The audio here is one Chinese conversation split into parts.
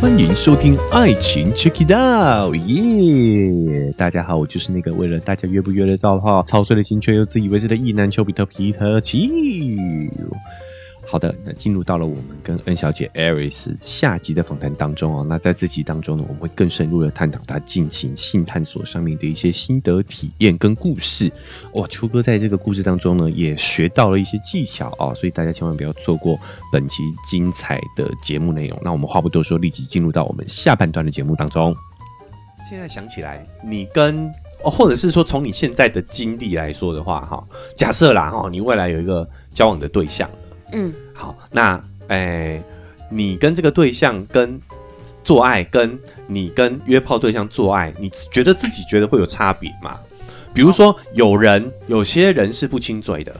欢迎收听《爱情 Check It Out》，耶！大家好，我就是那个为了大家约不约得到的话，操碎了心却又自以为是的意男丘比特皮特奇。好的，那进入到了我们跟恩小姐 Aris 下集的访谈当中哦。那在这集当中呢，我们会更深入的探讨她进行性探索上面的一些心得体验跟故事。哇，秋哥在这个故事当中呢，也学到了一些技巧啊，所以大家千万不要错过本期精彩的节目内容。那我们话不多说，立即进入到我们下半段的节目当中。现在想起来，你跟哦，或者是说从你现在的经历来说的话，哈，假设啦哈，你未来有一个交往的对象。嗯，好，那诶，你跟这个对象跟做爱，跟你跟约炮对象做爱，你觉得自己觉得会有差别吗？比如说，有人有些人是不亲嘴的，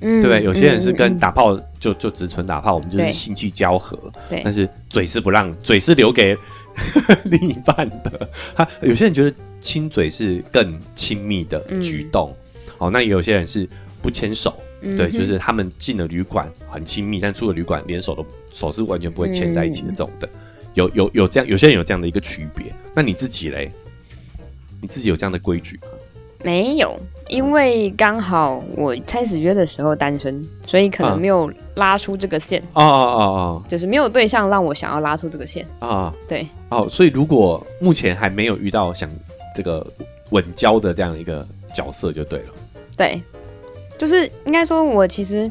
嗯，对不对？有些人是跟打炮就就只纯打炮，我们就是性器交合，对，但是嘴是不让，嘴是留给 另一半的。他有些人觉得亲嘴是更亲密的举动，哦，那有些人是不牵手。对，就是他们进了旅馆很亲密，但出了旅馆连手都手是完全不会牵在一起的这种的，有有有这样，有些人有这样的一个区别。那你自己嘞？你自己有这样的规矩吗？没有，因为刚好我开始约的时候单身，所以可能没有拉出这个线。哦哦哦哦，就是没有对象让我想要拉出这个线啊。对，哦，所以如果目前还没有遇到想这个稳交的这样一个角色，就对了。对。就是应该说，我其实，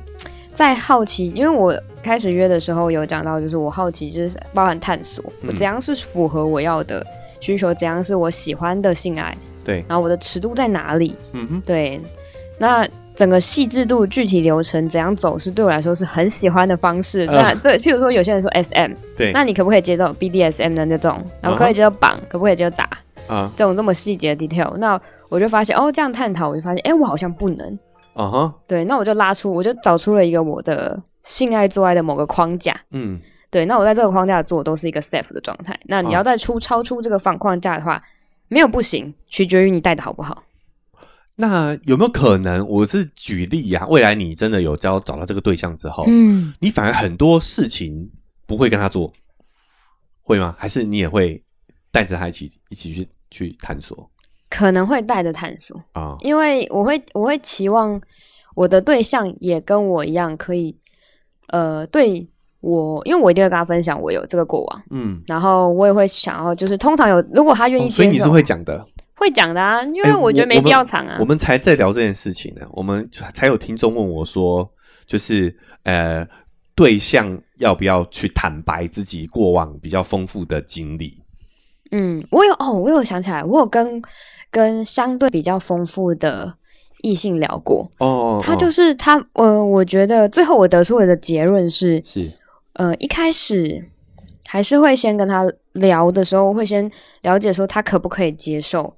在好奇，因为我开始约的时候有讲到，就是我好奇，就是包含探索，我怎样是符合我要的需求，怎样是我喜欢的性爱，对，然后我的尺度在哪里，嗯哼，对，那整个细致度、具体流程怎样走，是对我来说是很喜欢的方式。那这譬如说，有些人说 S M，对，那你可不可以接受 B D S M 的那种？然后可以接受绑，可不可以接受打？啊，这种这么细节的 detail，那我就发现，哦，这样探讨，我就发现，哎，我好像不能。啊哈，对，那我就拉出，我就找出了一个我的性爱做爱的某个框架，嗯，对，那我在这个框架做都是一个 safe 的状态。那你要再出超出这个方框架的话，没有不行，取决于你带的好不好。那有没有可能，我是举例呀？未来你真的有交找到这个对象之后，嗯，你反而很多事情不会跟他做，会吗？还是你也会带着他一起一起去去探索？可能会带着探索啊，因为我会我会期望我的对象也跟我一样可以，呃，对我，因为我一定会跟他分享我有这个过往，嗯，然后我也会想要，就是通常有如果他愿意，所以你是会讲的，会讲的啊，因为我觉得没必要藏啊。我们才在聊这件事情呢，我们才有听众问我说，就是呃，对象要不要去坦白自己过往比较丰富的经历？嗯，我有哦，我有想起来，我有跟。跟相对比较丰富的异性聊过。哦，他就是他，呃，我觉得最后我得出我的结论是是，呃，一开始还是会先跟他聊的时候，会先了解说他可不可以接受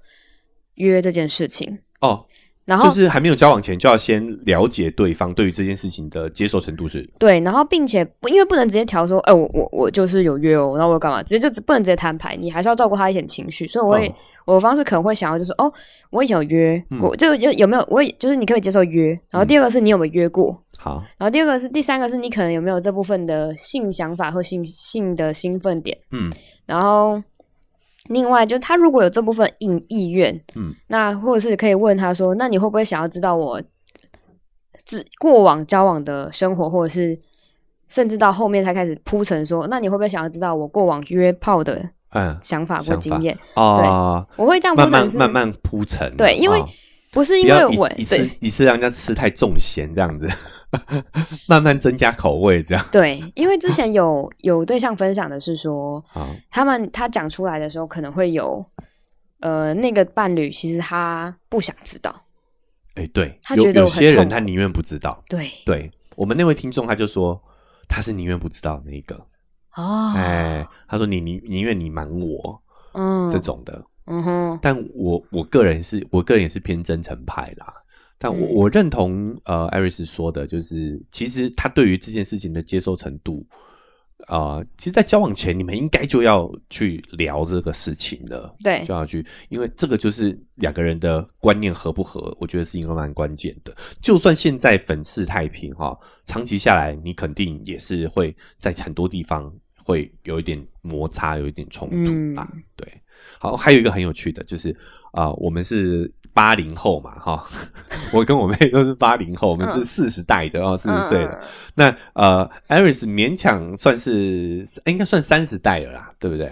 约这件事情。哦。然后就是还没有交往前就要先了解对方对于这件事情的接受程度是。对，然后并且因为不能直接调说，哎，我我我就是有约哦，然后我要干嘛？直接就不能直接摊牌，你还是要照顾他一点情绪。所以我会我的方式可能会想要就是，哦，我以前有约我，就有有没有？我就是你可以接受约。然后第二个是你有没有约过？好。然后第二个是第三个是你可能有没有这部分的性想法或性性的兴奋点？嗯。然后。另外，就他如果有这部分意意愿，嗯，那或者是可以问他说，那你会不会想要知道我，自过往交往的生活，或者是甚至到后面才开始铺陈说，那你会不会想要知道我过往约炮的嗯想法或经验？哦，我会这样慢慢慢慢铺陈，对，因为不是因为我一次一次让人家吃太重咸这样子。慢慢增加口味，这样。对，因为之前有 有对象分享的是说，他们他讲出来的时候可能会有，呃，那个伴侣其实他不想知道，哎，对，他觉得有些人他宁愿不知道，对，对我们那位听众他就说他是宁愿不知道那个，哦，哎，他说你宁宁愿你瞒我，嗯，这种的，嗯哼，但我我个人是我个人也是偏真诚派啦。但我我认同呃，艾瑞斯说的，就是其实他对于这件事情的接受程度，啊，其实，在交往前，你们应该就要去聊这个事情了，对，就要去，因为这个就是两个人的观念合不合，我觉得是一个蛮关键的。就算现在粉饰太平哈，长期下来，你肯定也是会在很多地方。会有一点摩擦，有一点冲突吧。对，好，还有一个很有趣的，就是啊，我们是八零后嘛，哈，我跟我妹都是八零后，我们是四十代的哦，四十岁了。那呃，Iris 勉强算是应该算三十代了啦，对不对？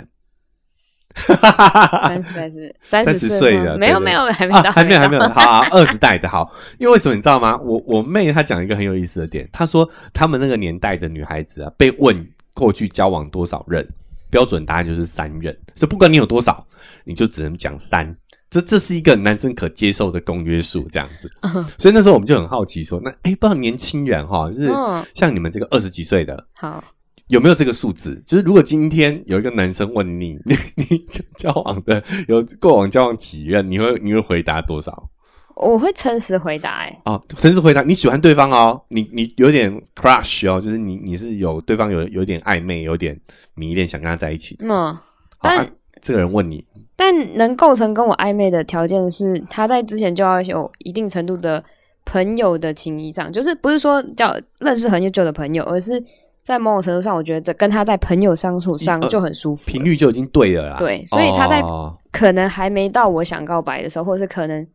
三十代是三十岁的，没有没有还没到，还没有还没有，好，二十代的好。因为为什么你知道吗？我我妹她讲一个很有意思的点，她说他们那个年代的女孩子啊，被问过去交往多少任，标准答案就是三任，所以不管你有多少，你就只能讲三。这这是一个男生可接受的公约数，这样子。所以那时候我们就很好奇，说那哎，不知道年轻人哈，就是像你们这个二十几岁的，好。有没有这个数字？就是如果今天有一个男生问你，你你交往的有过往交往几任，你会你会回答多少？我会诚实回答，哎，哦，诚实回答，你喜欢对方哦，你你有点 crush 哦，就是你你是有对方有有点暧昧，有点迷恋，想跟他在一起。嗯，但这个人问你，但能构成跟我暧昧的条件是，他在之前就要有一定程度的朋友的情谊上，就是不是说叫认识很久的朋友，而是。在某种程度上，我觉得跟他在朋友相处上就很舒服，频率就已经对了啦。对，所以他在可能还没到我想告白的时候，或是可能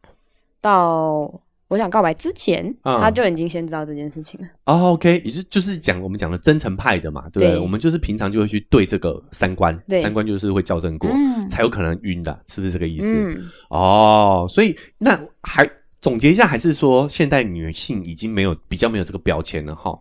到我想告白之前，他就已经先知道这件事情了。哦，OK，也是就是讲我们讲的真诚派的嘛，对不对？我们就是平常就会去对这个三观，三观就是会校正过，才有可能晕的，是不是这个意思？哦，所以那还总结一下，还是说现代女性已经没有比较没有这个标签了哈？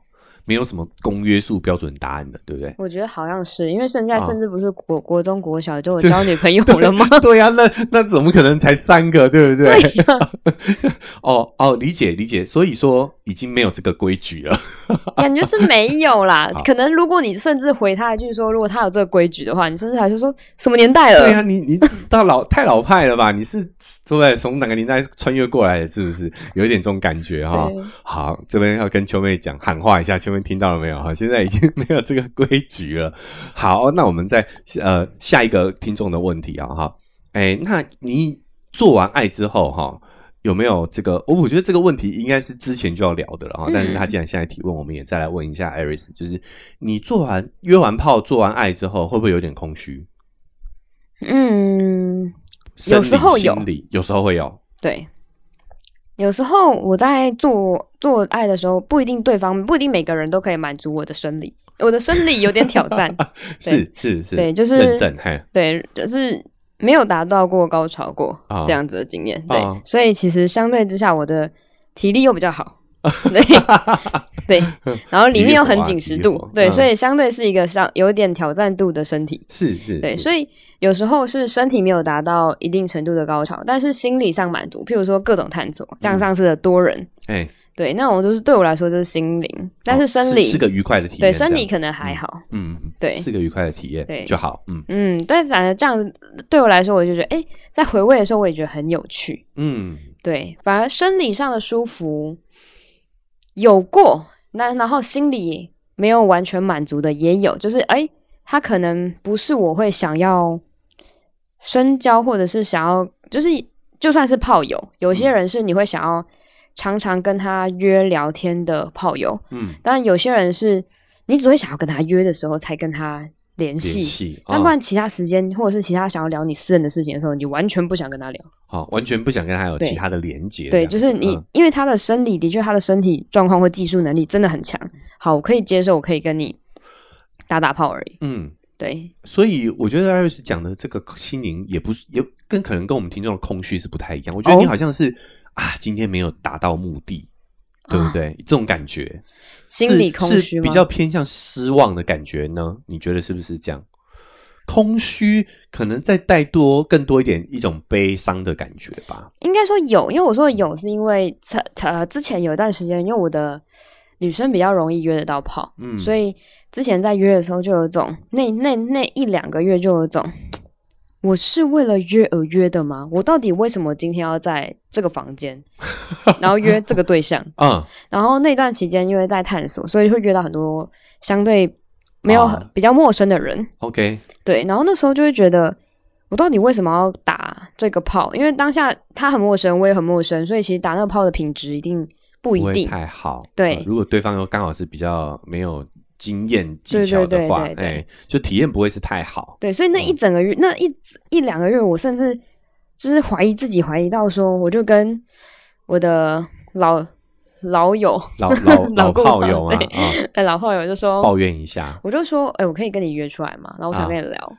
没有什么公约数标准答案的，对不对？我觉得好像是，因为剩下甚至不是国国中国小就有交女朋友了吗？对呀，那那怎么可能才三个，对不对？哦哦，理解理解，所以说已经没有这个规矩了。感觉是没有啦，可能如果你甚至回他一句说，如果他有这个规矩的话，你甚至还是说什么年代了？对呀，你你到老太老派了吧？你是对不对？从哪个年代穿越过来的？是不是有一点这种感觉哈？好，这边要跟秋妹讲喊话一下，秋妹听到了没有？哈，现在已经没有这个规矩了。好，那我们再呃下一个听众的问题啊哈，哎，那你做完爱之后哈？有没有这个？我我觉得这个问题应该是之前就要聊的了哈。但是他既然现在提问，我们也再来问一下艾瑞斯，就是你做完约完炮、做完爱之后，会不会有点空虚？嗯，有时候有，有时候会有。对，有时候我在做做爱的时候，不一定对方不一定每个人都可以满足我的生理，我的生理有点挑战。是是是，对，就是认证，对，就是。没有达到过高潮过这样子的经验，对，所以其实相对之下，我的体力又比较好，对对，然后里面又很紧实度，对，所以相对是一个上有点挑战度的身体，是是，对，所以有时候是身体没有达到一定程度的高潮，但是心理上满足，譬如说各种探索，像上次的多人，哎。对，那我都是对我来说就是心灵，但是生理是个愉快的体验。对，生理可能还好。嗯，对，是个愉快的体验，对就好。嗯嗯，但，反正这样对我来说，我就觉得，哎，在回味的时候，我也觉得很有趣。嗯，对，反而生理上的舒服有过，那然后心里没有完全满足的也有，就是哎，他可能不是我会想要深交，或者是想要，就是就算是炮友，有些人是你会想要。常常跟他约聊天的炮友，嗯，但有些人是你只会想要跟他约的时候才跟他联系，但不然其他时间或者是其他想要聊你私人的事情的时候，你完全不想跟他聊，好，完全不想跟他有其他的连接。对，就是你，因为他的生理的确，他的身体状况或技术能力真的很强，好，我可以接受，我可以跟你打打炮而已。嗯，对。所以我觉得艾瑞斯讲的这个心灵也不是，也跟可能跟我们听众的空虚是不太一样。我觉得你好像是。啊，今天没有达到目的，对不对？这种感觉，心理空虚比较偏向失望的感觉呢？你觉得是不是这样？空虚可能再带多更多一点一种悲伤的感觉吧。应该说有，因为我说有是因为呃之前有一段时间，因为我的女生比较容易约得到炮，嗯，所以之前在约的时候就有种那那那一两个月就有种。我是为了约而约的吗？我到底为什么今天要在这个房间，然后约这个对象？嗯，然后那段期间因为在探索，所以会约到很多相对没有比较陌生的人。OK，对，然后那时候就会觉得，我到底为什么要打这个炮？因为当下他很陌生，我也很陌生，所以其实打那个炮的品质一定不一定太好。对，如果对方又刚好是比较没有。经验技巧的话，哎，就体验不会是太好。对，所以那一整个月，那一一两个月，我甚至就是怀疑自己，怀疑到说，我就跟我的老。老友，老 老老炮友啊，哎，老炮友就说抱怨一下，我就说，哎，我可以跟你约出来嘛？然后我想跟你聊，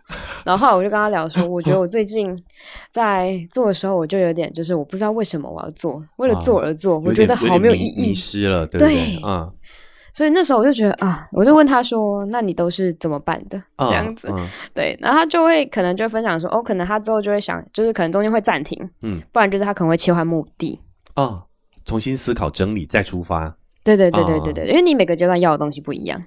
然后后来我就跟他聊说，我觉得我最近在做的时候，我就有点就是我不知道为什么我要做，为了做而做，我觉得好没有意义，迷失了，对不对？啊，所以那时候我就觉得啊，我就问他说，那你都是怎么办的？这样子，对，然后他就会可能就分享说，哦，可能他之后就会想，就是可能中间会暂停，嗯，不然就是他可能会切换目的，啊。重新思考整理再出发，对对对对对对，因为你每个阶段要的东西不一样。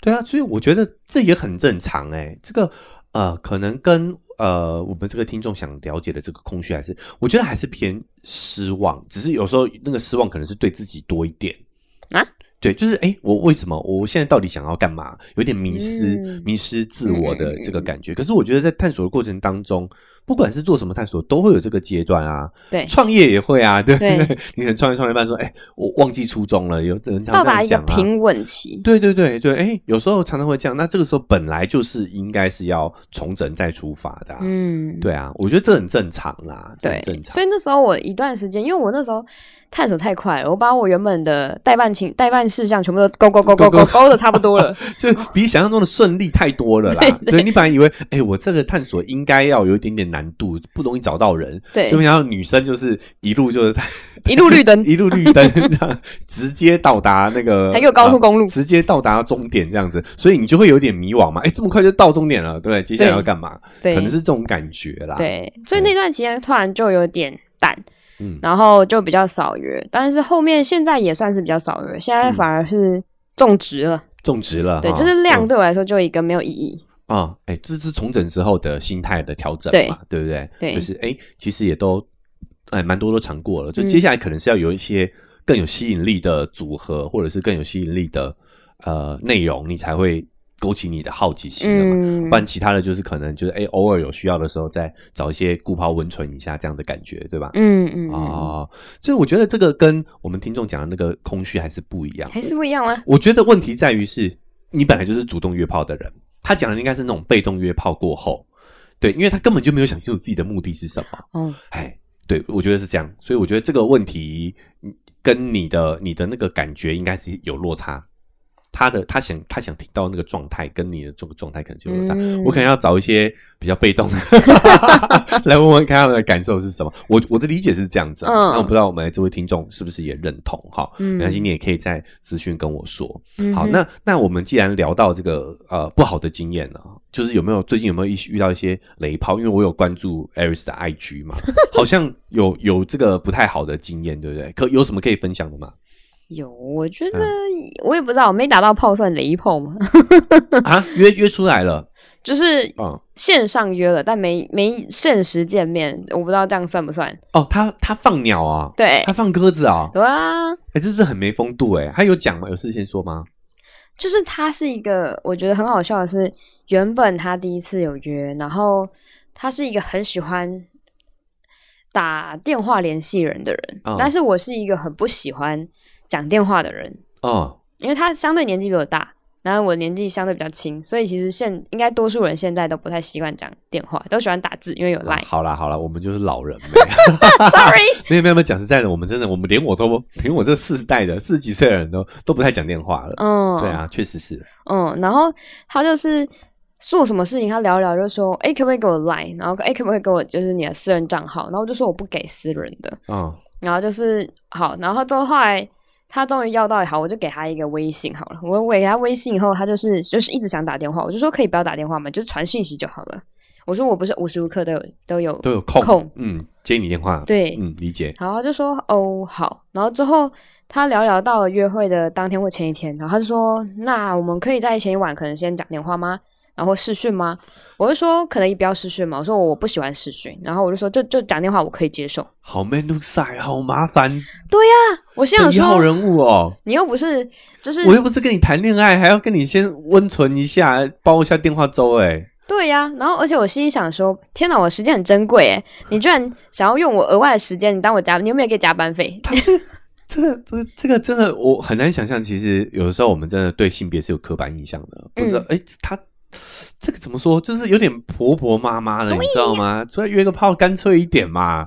对啊，所以我觉得这也很正常哎。这个呃，可能跟呃我们这个听众想了解的这个空虚，还是我觉得还是偏失望。只是有时候那个失望可能是对自己多一点啊。对，就是哎，我为什么我现在到底想要干嘛？有点迷失、迷失自我的这个感觉。可是我觉得在探索的过程当中。不管是做什么探索，都会有这个阶段啊。对，创业也会啊，对不对？你可能创业创业半说，哎，我忘记初衷了。有人到达一个平稳期。对对对对，哎，有时候常常会这样。那这个时候本来就是应该是要重整再出发的。嗯，对啊，我觉得这很正常啦。对，正常。所以那时候我一段时间，因为我那时候。探索太快了，我把我原本的代办情代办事项全部都勾勾勾勾勾勾的差不多了，就比想象中的顺利太多了啦。对你本来以为，哎，我这个探索应该要有一点点难度，不容易找到人，对，就想女生就是一路就是 一路绿灯，一路绿灯，这样 直接到达那个还有高速公路，直接到达终点这样子，所以你就会有点迷惘嘛。哎，这么快就到终点了，对，接下来要干嘛？对，可能是这种感觉啦。对，所以那段期间突然就有点淡。嗯，然后就比较少约，但是后面现在也算是比较少约，现在反而是种植了，种植了，对，就是量对我来说就一个没有意义啊，哎，这是重整之后的心态的调整嘛，对不对？对，就是哎，其实也都哎蛮多都尝过了，就接下来可能是要有一些更有吸引力的组合，或者是更有吸引力的呃内容，你才会。勾起你的好奇心的嘛，不然其他的就是可能就是哎，偶尔有需要的时候再找一些固泡温存一下这样的感觉，对吧？嗯嗯啊，所以我觉得这个跟我们听众讲的那个空虚还是不一样，还是不一样啊？我觉得问题在于是你本来就是主动约炮的人，他讲的应该是那种被动约炮过后，对，因为他根本就没有想清楚自己的目的是什么。嗯，哎，对，我觉得是这样，所以我觉得这个问题跟你的你的那个感觉应该是有落差。他的他想他想听到那个状态，跟你的这个状态可能就有差。我可能要找一些比较被动的 来问问看他们的感受是什么。我我的理解是这样子，那我不知道我们这位听众是不是也认同哈？那今天也可以在资讯跟我说。好，那那我们既然聊到这个呃不好的经验呢，就是有没有最近有没有一遇到一些雷炮？因为我有关注 Aris 的 IG 嘛，好像有有这个不太好的经验，对不对？可有什么可以分享的吗？有，我觉得我也不知道，我没打到炮算雷炮吗？啊，约约出来了，就是线上约了，但没没现实见面，我不知道这样算不算？哦，他他放鸟啊，对，他放鸽子啊，对啊，哎，就是很没风度哎，他有讲吗？有事先说吗？就是他是一个，我觉得很好笑的是，原本他第一次有约，然后他是一个很喜欢打电话联系人的人，但是我是一个很不喜欢。讲电话的人哦，因为他相对年纪比我大，然后我年纪相对比较轻，所以其实现应该多数人现在都不太习惯讲电话，都喜欢打字，因为有 line。好啦好啦，我们就是老人。Sorry，没有没有没有，讲实在的，我们真的，我们连我都连我这四代的四十几岁的人都都不太讲电话了。嗯，对啊，确实是。嗯，然后他就是做什么事情，他聊一聊就说，哎，可不可以给我 line？然后哎，可不可以给我就是你的私人账号？然后我就说我不给私人的。嗯，然后就是好，然后之后后来。他终于要到也好，我就给他一个微信好了。我给他微信以后，他就是就是一直想打电话，我就说可以不要打电话嘛，就是传信息就好了。我说我不是无时无刻都有都有都有空，嗯，接你电话，对，嗯，理解。然后就说哦好，然后之后他聊聊到了约会的当天或前一天，然后他就说那我们可以在前一晚可能先讲电话吗？然后视讯吗？我就说可能也不要视讯嘛。我说我不喜欢视讯。然后我就说就就讲电话我可以接受。好 man 塞，好麻烦。对呀，我心想说，一号人物哦，你又不是，就是我又不是跟你谈恋爱，还要跟你先温存一下，煲一下电话粥，哎。对呀，然后而且我心里想说，天哪，我时间很珍贵，哎，你居然想要用我额外的时间，你当我加，你有没有给加班费？这个这这个真的我很难想象。其实有的时候我们真的对性别是有刻板印象的，不知道哎，他这个怎么说，就是有点婆婆妈妈的，你知道吗？出来约个炮干脆一点嘛。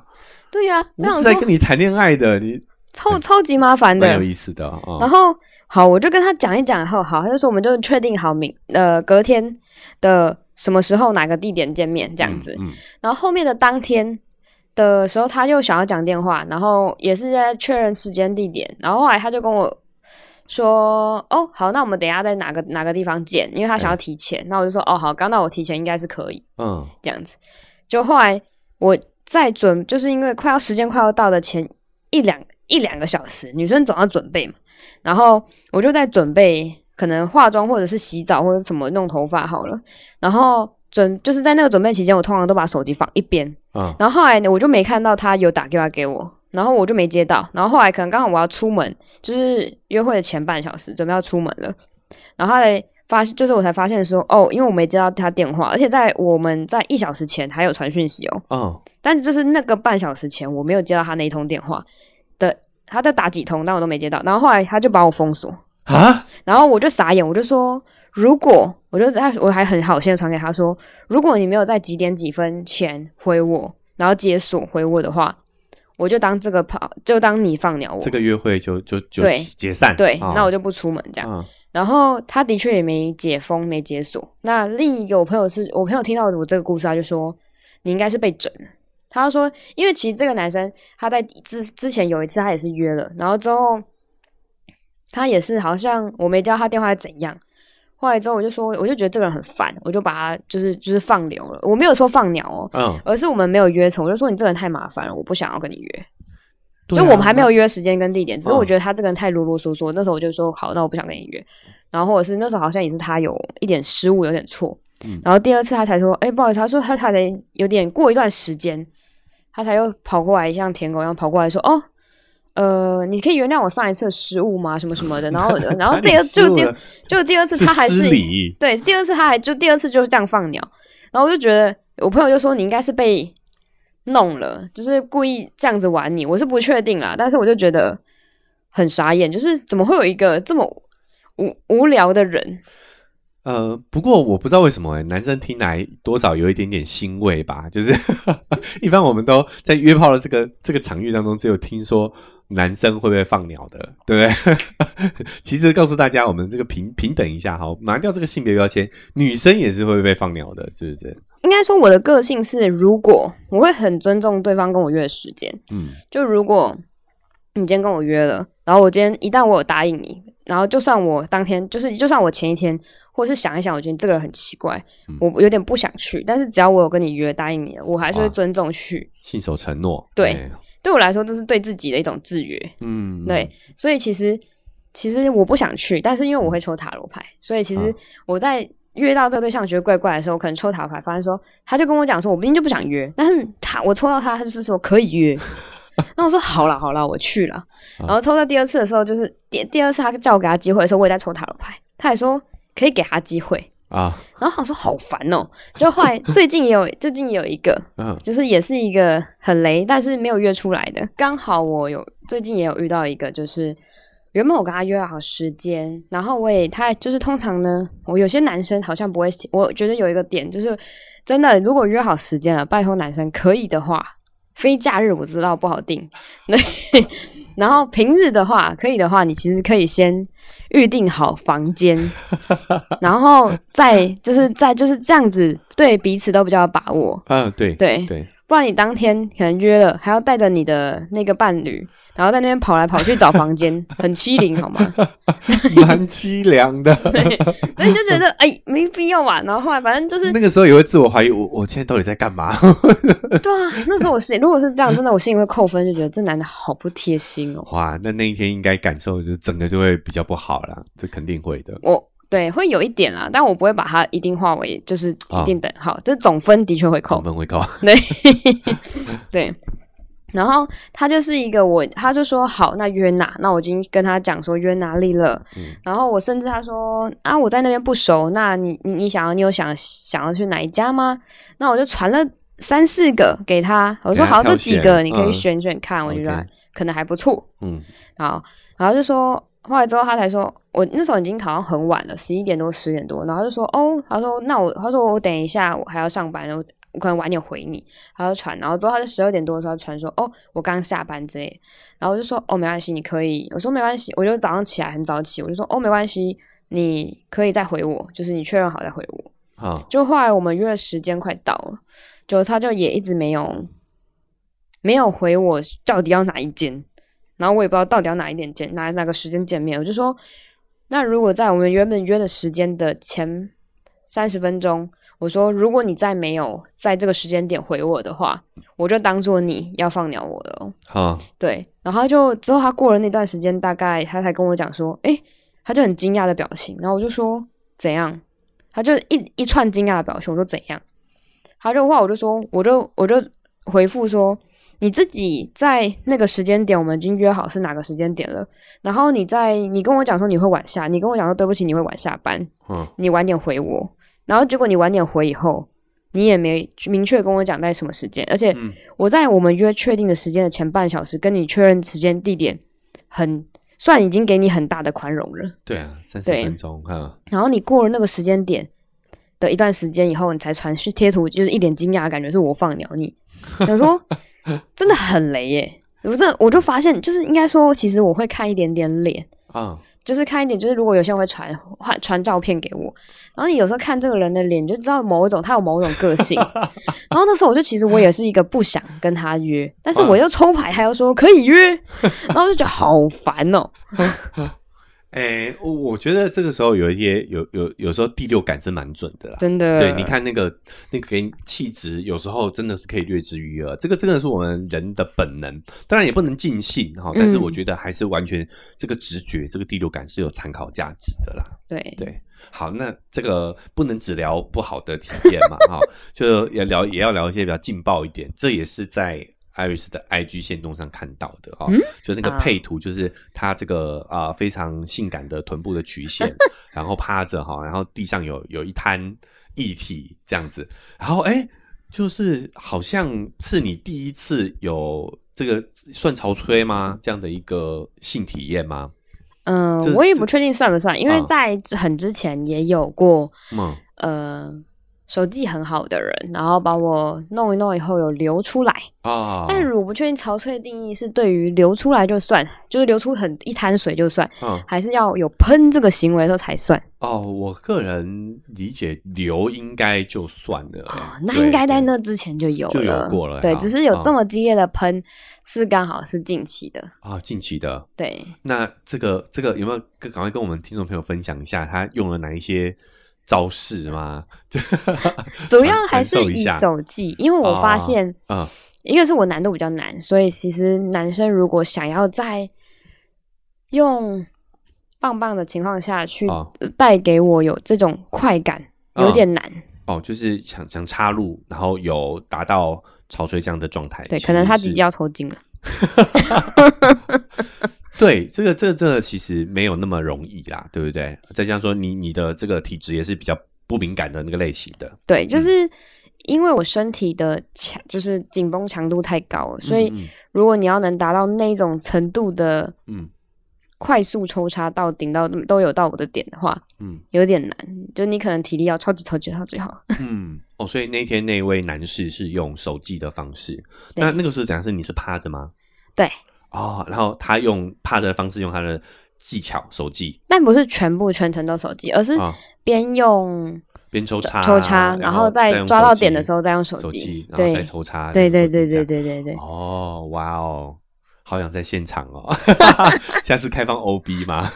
对呀，我是在跟你谈恋爱的，你 超超级麻烦的，蛮有意思的。然后好，我就跟他讲一讲，后好，他就说我们就确定好明呃隔天的什么时候哪个地点见面这样子。然后后面的当天的时候，他又想要讲电话，然后也是在确认时间地点。然后后来他就跟我说：“哦，好，那我们等下在哪个哪个地方见？”因为他想要提前。那我就说：“哦，好，刚到我提前应该是可以。”嗯，这样子。就后来我。在准，就是因为快要时间快要到的前一两一两个小时，女生总要准备嘛。然后我就在准备，可能化妆或者是洗澡或者什么弄头发好了。然后准就是在那个准备期间，我通常都把手机放一边。嗯。然后后来呢，我就没看到他有打电话给我，然后我就没接到。然后后来可能刚好我要出门，就是约会的前半小时，准备要出门了。然后来发现，就是我才发现说，哦，因为我没接到他电话，而且在我们在一小时前还有传讯息哦。嗯。但是就是那个半小时前，我没有接到他那一通电话的，他在打几通，但我都没接到。然后后来他就把我封锁啊，然后我就傻眼，我就说，如果我就他我还很好心的传给他说，如果你没有在几点几分前回我，然后解锁回我的话，我就当这个跑，就当你放鸟我，这个约会就就就解散，对，那我就不出门这样。然后他的确也没解封，没解锁。那另一个我朋友是我朋友听到我这个故事，他就说你应该是被整了。他说：“因为其实这个男生他在之之前有一次他也是约了，然后之后他也是好像我没接他电话怎样，后来之后我就说我就觉得这个人很烦，我就把他就是就是放流了。我没有说放鸟哦，嗯，而是我们没有约成，我就说你这个人太麻烦了，我不想要跟你约。就我们还没有约时间跟地点，只是我觉得他这个人太啰啰嗦嗦。那时候我就说好，那我不想跟你约。然后或者是那时候好像也是他有一点失误，有点错。然后第二次他才说，哎，不好意思，他说他他才有点过一段时间。”他才又跑过来，像舔狗一样跑过来说：“哦，呃，你可以原谅我上一次的失误吗？什么什么的。”然后，然后第二就第就第二次他还是对第二次他还就第二次就是这样放鸟。然后我就觉得我朋友就说你应该是被弄了，就是故意这样子玩你。我是不确定啦，但是我就觉得很傻眼，就是怎么会有一个这么无无聊的人？呃，不过我不知道为什么男生听来多少有一点点欣慰吧。就是 一般我们都在约炮的这个这个场域当中，只有听说男生会不会放鸟的，对不对？其实告诉大家，我们这个平平等一下哈，拿掉这个性别标签，女生也是会被放鸟的，是不是？应该说我的个性是，如果我会很尊重对方跟我约的时间，嗯，就如果你今天跟我约了，然后我今天一旦我有答应你，然后就算我当天就是就算我前一天。或是想一想，我觉得这个人很奇怪，我有点不想去。但是只要我有跟你约，答应你了，我还是会尊重去，信守承诺。对，对我来说，这是对自己的一种制约。嗯，对。所以其实，其实我不想去，但是因为我会抽塔罗牌，所以其实我在约到这个对象觉得怪怪的时候，我可能抽塔罗牌，发现说他就跟我讲说，我明明就不想约，但是他我抽到他，他就是说可以约。那我说好了好了，我去了。然后抽到第二次的时候，就是第第二次他叫我给他机会的时候，我也在抽塔罗牌，他也说。可以给他机会啊，然后他说好烦哦，就后来 最近也有最近有一个，嗯，就是也是一个很雷，但是没有约出来的。刚好我有最近也有遇到一个，就是原本我跟他约好时间，然后我也他就是通常呢，我有些男生好像不会，我觉得有一个点就是真的，如果约好时间了，拜托男生可以的话，非假日我知道不好定，对，然后平日的话可以的话，你其实可以先。预定好房间，然后再就是再就是这样子，对彼此都比较有把握。嗯，对对对，不然你当天可能约了，还要带着你的那个伴侣。然后在那边跑来跑去找房间，很欺凌，好吗？蛮凄凉的。所以就觉得哎，没必要吧。然后后来反正就是那个时候也会自我怀疑，我我现在到底在干嘛？对啊，那时候我心如果是这样，真的我心里会扣分，就觉得这男的好不贴心哦。哇，那那一天应该感受就整个就会比较不好了，这肯定会的。我对会有一点啦，但我不会把它一定化为就是一定等号，这总分的确会扣，总分会扣。对 对。然后他就是一个我，他就说好，那约哪？那我已经跟他讲说约哪里了。然后我甚至他说啊，我在那边不熟，那你你你想要你有想想要去哪一家吗？那我就传了三四个给他，我说好，这几个你可以选选看，我觉得可能还不错，嗯，好，然后就说，后来之后他才说，我那时候已经好像很晚了，十一点多十点多，然后就说，哦，他说那我，他说我等一下我还要上班，然后我可能晚点回你，他就传，然后之后他在十二点多的时候传说，哦，我刚下班之类，然后我就说，哦，没关系，你可以，我说没关系，我就早上起来很早起，我就说，哦，没关系，你可以再回我，就是你确认好再回我。就后来我们约的时间快到了，就他就也一直没有没有回我到底要哪一间，然后我也不知道到底要哪一点见哪哪个时间见面。我就说，那如果在我们原本约的时间的前三十分钟，我说如果你再没有在这个时间点回我的话，我就当做你要放鸟我了。好，对，然后就之后他过了那段时间，大概他才跟我讲说，哎，他就很惊讶的表情，然后我就说怎样？他就一一串惊讶的表情，我说怎样？他就话我就说，我就我就回复说，你自己在那个时间点，我们已经约好是哪个时间点了。然后你在你跟我讲说你会晚下，你跟我讲说对不起，你会晚下班，嗯，你晚点回我。然后结果你晚点回以后，你也没明确跟我讲在什么时间，而且我在我们约确定的时间的前半小时跟你确认时间地点很。算已经给你很大的宽容了。对啊，三十分钟哈。然后你过了那个时间点的一段时间以后，你才传去贴图，就是一脸惊讶的感觉，是我放鸟你。有时候 真的很雷耶！我这我就发现，就是应该说，其实我会看一点点脸啊。就是看一点，就是如果有些人会传传传照片给我，然后你有时候看这个人的脸，就知道某一种他有某种个性。然后那时候我就其实我也是一个不想跟他约，但是我又抽牌，他又说可以约，然后就觉得好烦哦。哎，我我觉得这个时候有一些有有有时候第六感是蛮准的啦，真的。对，你看那个那个给你气质，有时候真的是可以略知一二。这个真的是我们人的本能，当然也不能尽信哈。但是我觉得还是完全这个直觉，这个第六感是有参考价值的啦。对对，好，那这个不能只聊不好的体验嘛，哈，就要聊也要聊一些比较劲爆一点。这也是在。艾瑞斯的 IG 线动上看到的哈，就那个配图，就是他这个啊非常性感的臀部的曲线，然后趴着哈，然后地上有有一滩液体这样子，然后哎，就是好像是你第一次有这个算潮吹吗？这样的一个性体验吗？嗯，我也不确定算不算，因为在很之前也有过，嗯，呃。手技很好的人，然后把我弄一弄以后有流出来啊，但我不确定潮吹的定义是对于流出来就算，就是流出很一滩水就算，还是要有喷这个行为的时候才算。哦，我个人理解流应该就算了，那应该在那之前就有就有过了，对，只是有这么激烈的喷是刚好是近期的啊，近期的。对，那这个这个有没有赶快跟我们听众朋友分享一下，他用了哪一些？招式吗？主要还是以手技，因为我发现，啊，一个是我难度比较难，所以其实男生如果想要在用棒棒的情况下去带给我有这种快感，有点难。哦，就是想想插入，然后有达到潮吹这样的状态，对，可能他自己要抽筋了。对，这个、这个、这个其实没有那么容易啦，对不对？再加上说，你你的这个体质也是比较不敏感的那个类型的。对，就是因为我身体的强，就是紧绷强度太高了，所以如果你要能达到那种程度的，嗯，快速抽插到顶到都有到我的点的话，嗯，有点难。就你可能体力要超级超级超级好。嗯，哦，所以那天那位男士是用手技的方式，那那个时候讲是你是趴着吗？对。哦，然后他用怕的方式，用他的技巧手技，但不是全部全程都手技，而是边用边抽插抽插，然后再抓到点的时候再用手机，然后再抽插，对对对对对对对。哦，哇哦，好想在现场哦，下次开放 OB 吗？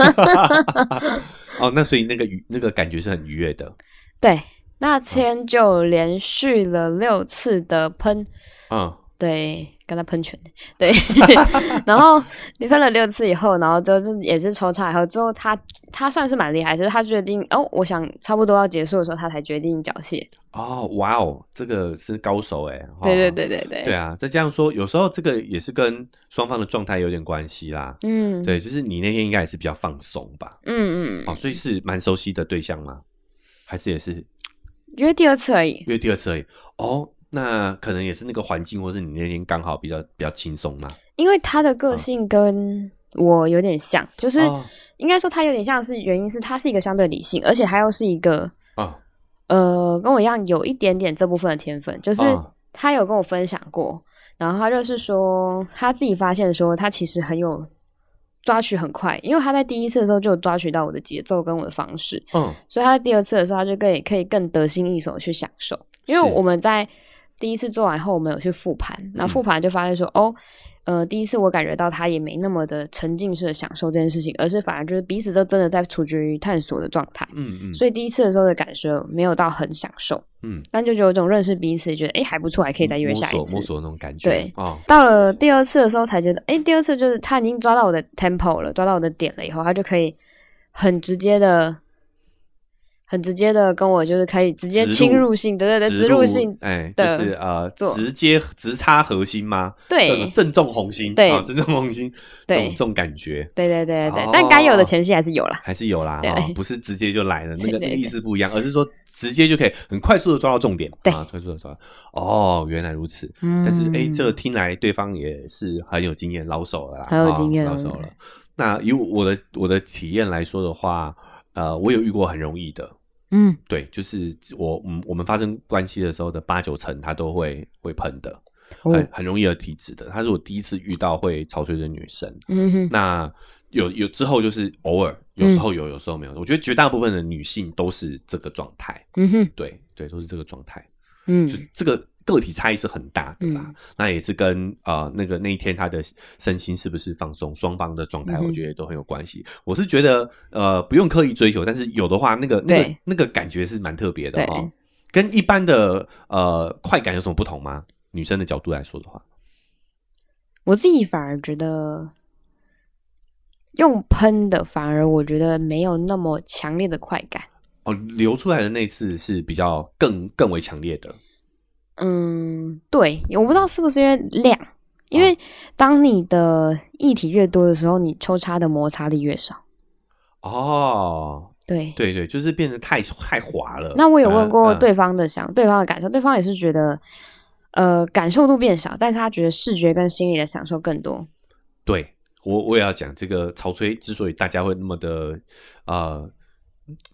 哦，那所以那个愉那个感觉是很愉悦的。对，那天就连续了六次的喷，嗯。对，跟他喷泉，对，然后你喷了六次以后，然后就也是抽查以后之后，他他算是蛮厉害，就是他决定哦，我想差不多要结束的时候，他才决定缴械。哦，哇哦，这个是高手哎。对对对对对。对啊，再这样说，有时候这个也是跟双方的状态有点关系啦。嗯，对，就是你那天应该也是比较放松吧。嗯嗯。哦，所以是蛮熟悉的对象吗？还是也是约第二次而已？约第二次而已。哦。那可能也是那个环境，或是你那天刚好比较比较轻松嘛？因为他的个性跟我有点像，就是应该说他有点像是原因是他是一个相对理性，而且他又是一个啊呃跟我一样有一点点这部分的天分，就是他有跟我分享过，然后他就是说他自己发现说他其实很有抓取很快，因为他在第一次的时候就抓取到我的节奏跟我的方式，嗯，所以他在第二次的时候他就可以可以更得心应手去享受，因为我们在第一次做完后我们有去复盘，然后复盘就发现说哦。呃，第一次我感觉到他也没那么的沉浸式的享受这件事情，而是反而就是彼此都真的在处于探索的状态。嗯嗯。所以第一次的时候的感受没有到很享受。嗯。但就有一种认识彼此，觉得哎还不错，还可以再约下一次。摸索那种感觉。对。到了第二次的时候才觉得，哎，第二次就是他已经抓到我的 tempo 了，抓到我的点了以后，他就可以很直接的。很直接的跟我就是可以直接侵入性，对对对，植入性，哎，就是呃，直接直插核心吗？对，正中红心，对，正中红心，对，这种感觉，对对对对，但该有的前戏还是有啦，还是有啦，不是直接就来了，那个意思不一样，而是说直接就可以很快速的抓到重点，对，快速的抓，哦，原来如此，但是哎，这个听来对方也是很有经验，老手了啦，很有经验，老手了。那以我的我的体验来说的话，呃，我有遇过很容易的。嗯，对，就是我，嗯，我们发生关系的时候的八九成，他都会会喷的，很很容易有体质的。她是我第一次遇到会潮吹的女生。嗯哼，那有有之后就是偶尔，有时候有，有时候没有。我觉得绝大部分的女性都是这个状态。嗯哼，对对，都是这个状态。嗯，就是这个。个体差异是很大的啦，那也是跟呃那个那一天他的身心是不是放松，双方的状态，我觉得都很有关系。我是觉得呃不用刻意追求，但是有的话，那个那个那个感觉是蛮特别的哦。跟一般的呃快感有什么不同吗？女生的角度来说的话，我自己反而觉得用喷的，反而我觉得没有那么强烈的快感。哦，流出来的那次是比较更更为强烈的。嗯，对，我不知道是不是因为量，因为当你的液体越多的时候，你抽插的摩擦力越少。哦，对，对对，就是变得太太滑了。那我有问过对方的想，对方的感受，对方也是觉得，呃，感受度变少，但是他觉得视觉跟心理的享受更多。对我，我也要讲这个潮吹之所以大家会那么的，呃。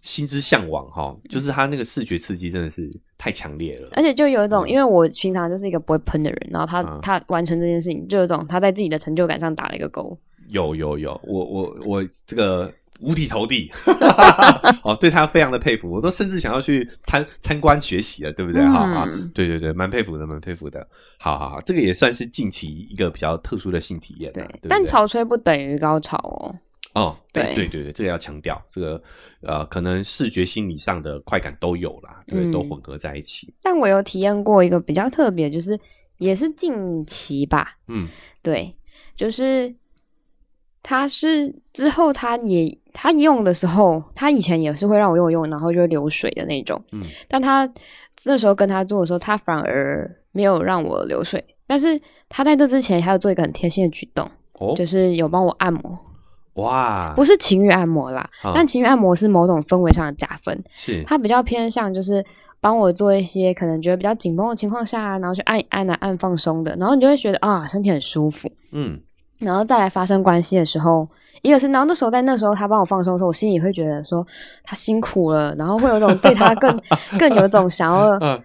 心之向往哈，就是他那个视觉刺激真的是太强烈了，而且就有一种，因为我平常就是一个不会喷的人，然后他他完成这件事情，就有一种他在自己的成就感上打了一个勾。有有有，我我我这个五体投地，哦，对他非常的佩服，我都甚至想要去参参观学习了，对不对？哈啊，对对对，蛮佩服的，蛮佩服的。好好好，这个也算是近期一个比较特殊的性体验。对，但潮吹不等于高潮哦。哦，对。对对对，这个要强调，这个呃，可能视觉、心理上的快感都有啦，对，都混合在一起。但我有体验过一个比较特别，就是也是近期吧，嗯，对，就是他是之后他也他用的时候，他以前也是会让我用用，然后就会流水的那种，嗯，但他那时候跟他做的时候，他反而没有让我流水，但是他在这之前还有做一个很贴心的举动，哦，就是有帮我按摩。哇，不是情欲按摩啦，但情欲按摩是某种氛围上的加分，是。它比较偏向就是帮我做一些可能觉得比较紧绷的情况下，然后去按一按啊按放松的，然后你就会觉得啊身体很舒服，嗯，然后再来发生关系的时候。一个是，然后那时候在那时候他帮我放松的时候，我心里会觉得说他辛苦了，然后会有种对他更 更有种想要，嗯，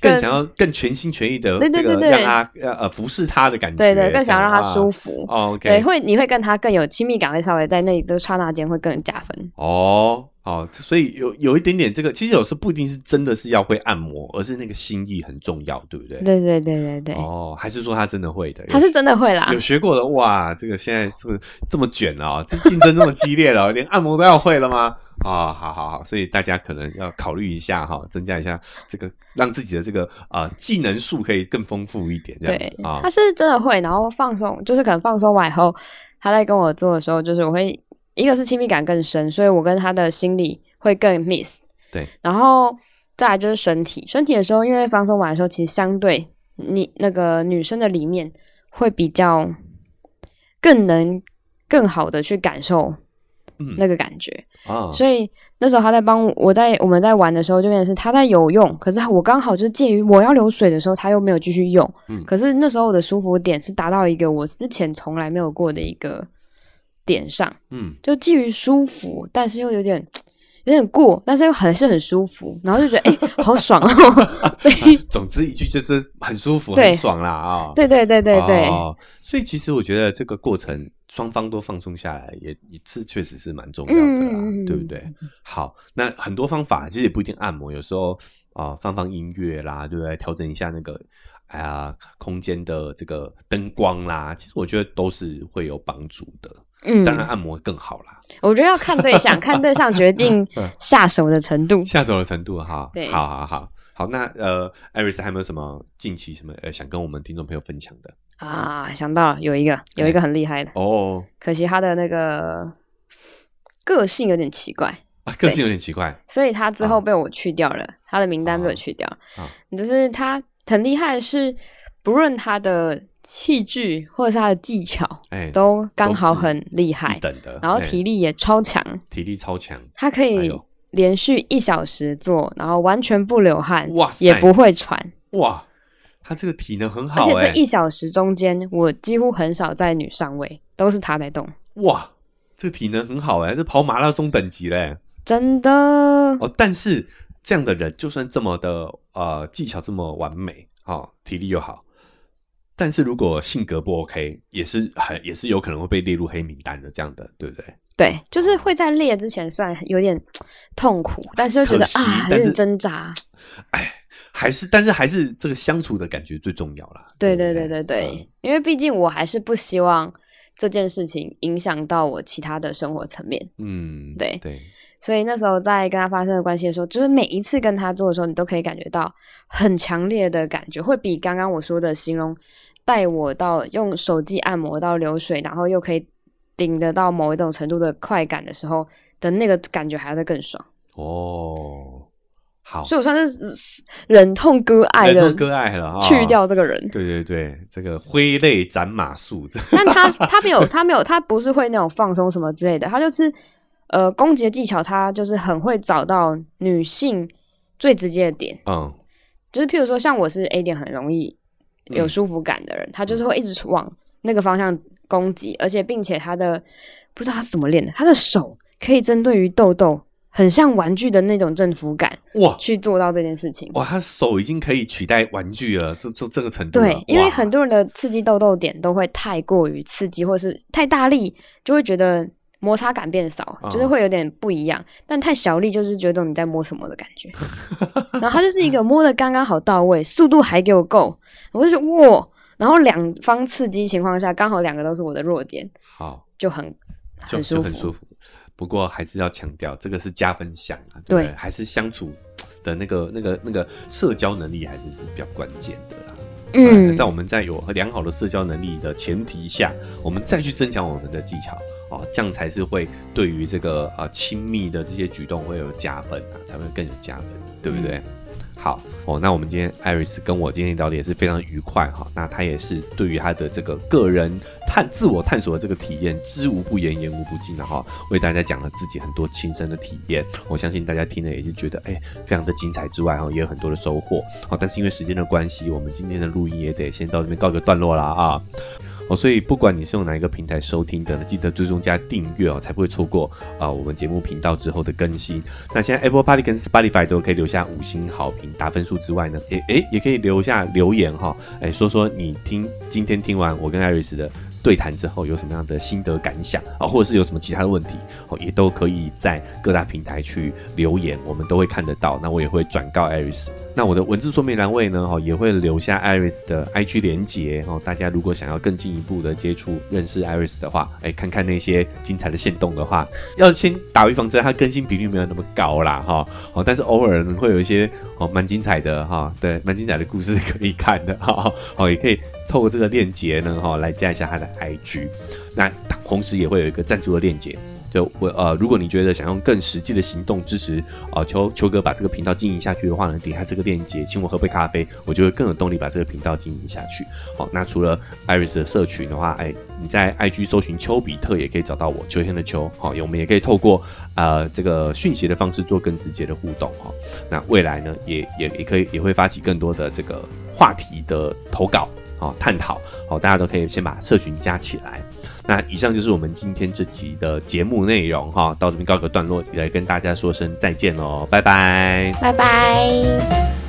更想要更全心全意的对对对对，让他呃服侍他的感觉，对对，更想要让他舒服。OK，对，会你会跟他更有亲密感，会稍微在那里的刹那间会更加分。哦。哦，所以有有一点点这个，其实有时候不一定是真的是要会按摩，而是那个心意很重要，对不对？对对对对对。哦，还是说他真的会的？他是真的会啦。有学过的哇，这个现在这么这么卷啊，这竞争这么激烈了，连按摩都要会了吗？啊，好好好，所以大家可能要考虑一下哈，增加一下这个，让自己的这个啊技能数可以更丰富一点，这样子啊。他是真的会，然后放松，就是可能放松完以后，他在跟我做的时候，就是我会一个是亲密感更深，所以我跟他的心理。会更 miss，对，然后再来就是身体，身体的时候，因为放松完的时候，其实相对你那个女生的里面会比较更能更好的去感受那个感觉啊。所以那时候他在帮我在我们在玩的时候，就变成是他在有用，可是我刚好就介于我要流水的时候，他又没有继续用。嗯，可是那时候我的舒服点是达到一个我之前从来没有过的一个点上。嗯，就基于舒服，但是又有点。有点过，但是又还是很舒服，然后就觉得 哎，好爽哦！总之一句就是很舒服、很爽啦啊！对对对对对。所以其实我觉得这个过程双方都放松下来，也也是确实是蛮重要的啦，对不对？好，那很多方法其实也不一定按摩，有时候啊放放音乐啦，对不对？调整一下那个哎呀空间的这个灯光啦，其实我觉得都是会有帮助的。嗯，当然按摩更好啦。我觉得要看对象，看对象决定下手的程度。下手的程度哈，对，好好好好。那呃，艾瑞斯还有没有什么近期什么呃想跟我们听众朋友分享的啊？想到了，有一个有一个很厉害的哦，可惜他的那个个性有点奇怪啊，个性有点奇怪，所以他之后被我去掉了，他的名单被我去掉。啊，就是他很厉害，是不论他的。器具或者是他的技巧，哎，都刚好很厉害，等的。然后体力也超强，体力超强。他可以连续一小时做，然后完全不流汗，哇，也不会喘。哇，他这个体能很好，而且这一小时中间，我几乎很少在女上位，都是他在动。哇，这个体能很好哎，这跑马拉松等级嘞，真的。哦，但是这样的人，就算这么的呃技巧这么完美，哦，体力又好。但是如果性格不 OK，也是很也是有可能会被列入黑名单的，这样的对不对？对，就是会在列之前算有点痛苦，但是又觉得啊，有点挣扎。哎，还是但是还是这个相处的感觉最重要啦。对对对对对，因为毕竟我还是不希望这件事情影响到我其他的生活层面。嗯，对对。所以那时候在跟他发生的关系的时候，就是每一次跟他做的时候，你都可以感觉到很强烈的感觉，会比刚刚我说的形容带我到用手机按摩到流水，然后又可以顶得到某一种程度的快感的时候的那个感觉还要再更爽哦。好，所以我算是忍痛割爱的割爱了，去掉这个人。对对对，这个挥泪斩马谡。但他他没有他没有他不是会那种放松什么之类的，他就是。呃，攻击的技巧，他就是很会找到女性最直接的点。嗯，就是譬如说，像我是 A 点很容易有舒服感的人，他就是会一直往那个方向攻击，而且并且他的不知道他是怎么练的，他的手可以针对于痘痘，很像玩具的那种征服感哇，去做到这件事情。哇，他手已经可以取代玩具了，这这这个程度。对，因为很多人的刺激痘痘点都会太过于刺激，或是太大力，就会觉得。摩擦感变少，就是会有点不一样。但太小力，就是觉得你在摸什么的感觉。然后它就是一个摸的刚刚好到位，速度还给我够，我就觉得哇。然后两方刺激情况下，刚好两个都是我的弱点，好就很很舒服。不过还是要强调，这个是加分项啊，对，还是相处的那个那个那个社交能力还是是比较关键的啦。嗯，在我们在有良好的社交能力的前提下，我们再去增强我们的技巧。哦，这样才是会对于这个啊亲密的这些举动会有加分啊，才会更有加分，对不对？好哦，那我们今天艾瑞斯跟我今天聊的也是非常愉快哈。那他也是对于他的这个个人探自我探索的这个体验，知无不言，言无不尽的哈，为大家讲了自己很多亲身的体验。我相信大家听了也是觉得哎，非常的精彩之外哈，也有很多的收获。好，但是因为时间的关系，我们今天的录音也得先到这边告一个段落了啊。哦，所以不管你是用哪一个平台收听的，记得追踪加订阅哦，才不会错过啊我们节目频道之后的更新。那现在 Apple Party 跟 Spotify 都可以留下五星好评打分数之外呢，诶诶，也可以留下留言哈，诶，说说你听今天听完我跟艾瑞斯的。对谈之后有什么样的心得感想啊，或者是有什么其他的问题哦，也都可以在各大平台去留言，我们都会看得到。那我也会转告艾瑞斯。那我的文字说明栏位呢，哈，也会留下艾瑞斯的 IG 连接哦。大家如果想要更进一步的接触、认识艾瑞斯的话，哎，看看那些精彩的线动的话，要先打预防针，它更新比率没有那么高啦，哈。哦，但是偶尔会有一些哦蛮精彩的哈，对，蛮精彩的故事可以看的哈。哦，也可以。透过这个链接呢，哈，来加一下他的 IG，那同时也会有一个赞助的链接，就我呃，如果你觉得想用更实际的行动支持啊，秋秋哥把这个频道经营下去的话呢，点开这个链接，请我喝杯咖啡，我就会更有动力把这个频道经营下去。好，那除了 Iris 的社群的话，哎，你在 IG 搜寻丘比特也可以找到我，秋天的秋。好，我们也可以透过呃这个讯息的方式做更直接的互动哈。那未来呢，也也也可以也会发起更多的这个话题的投稿。好，探讨好，大家都可以先把社群加起来。那以上就是我们今天这集的节目内容哈，到这边告个段落，来跟大家说声再见喽，拜拜，拜拜。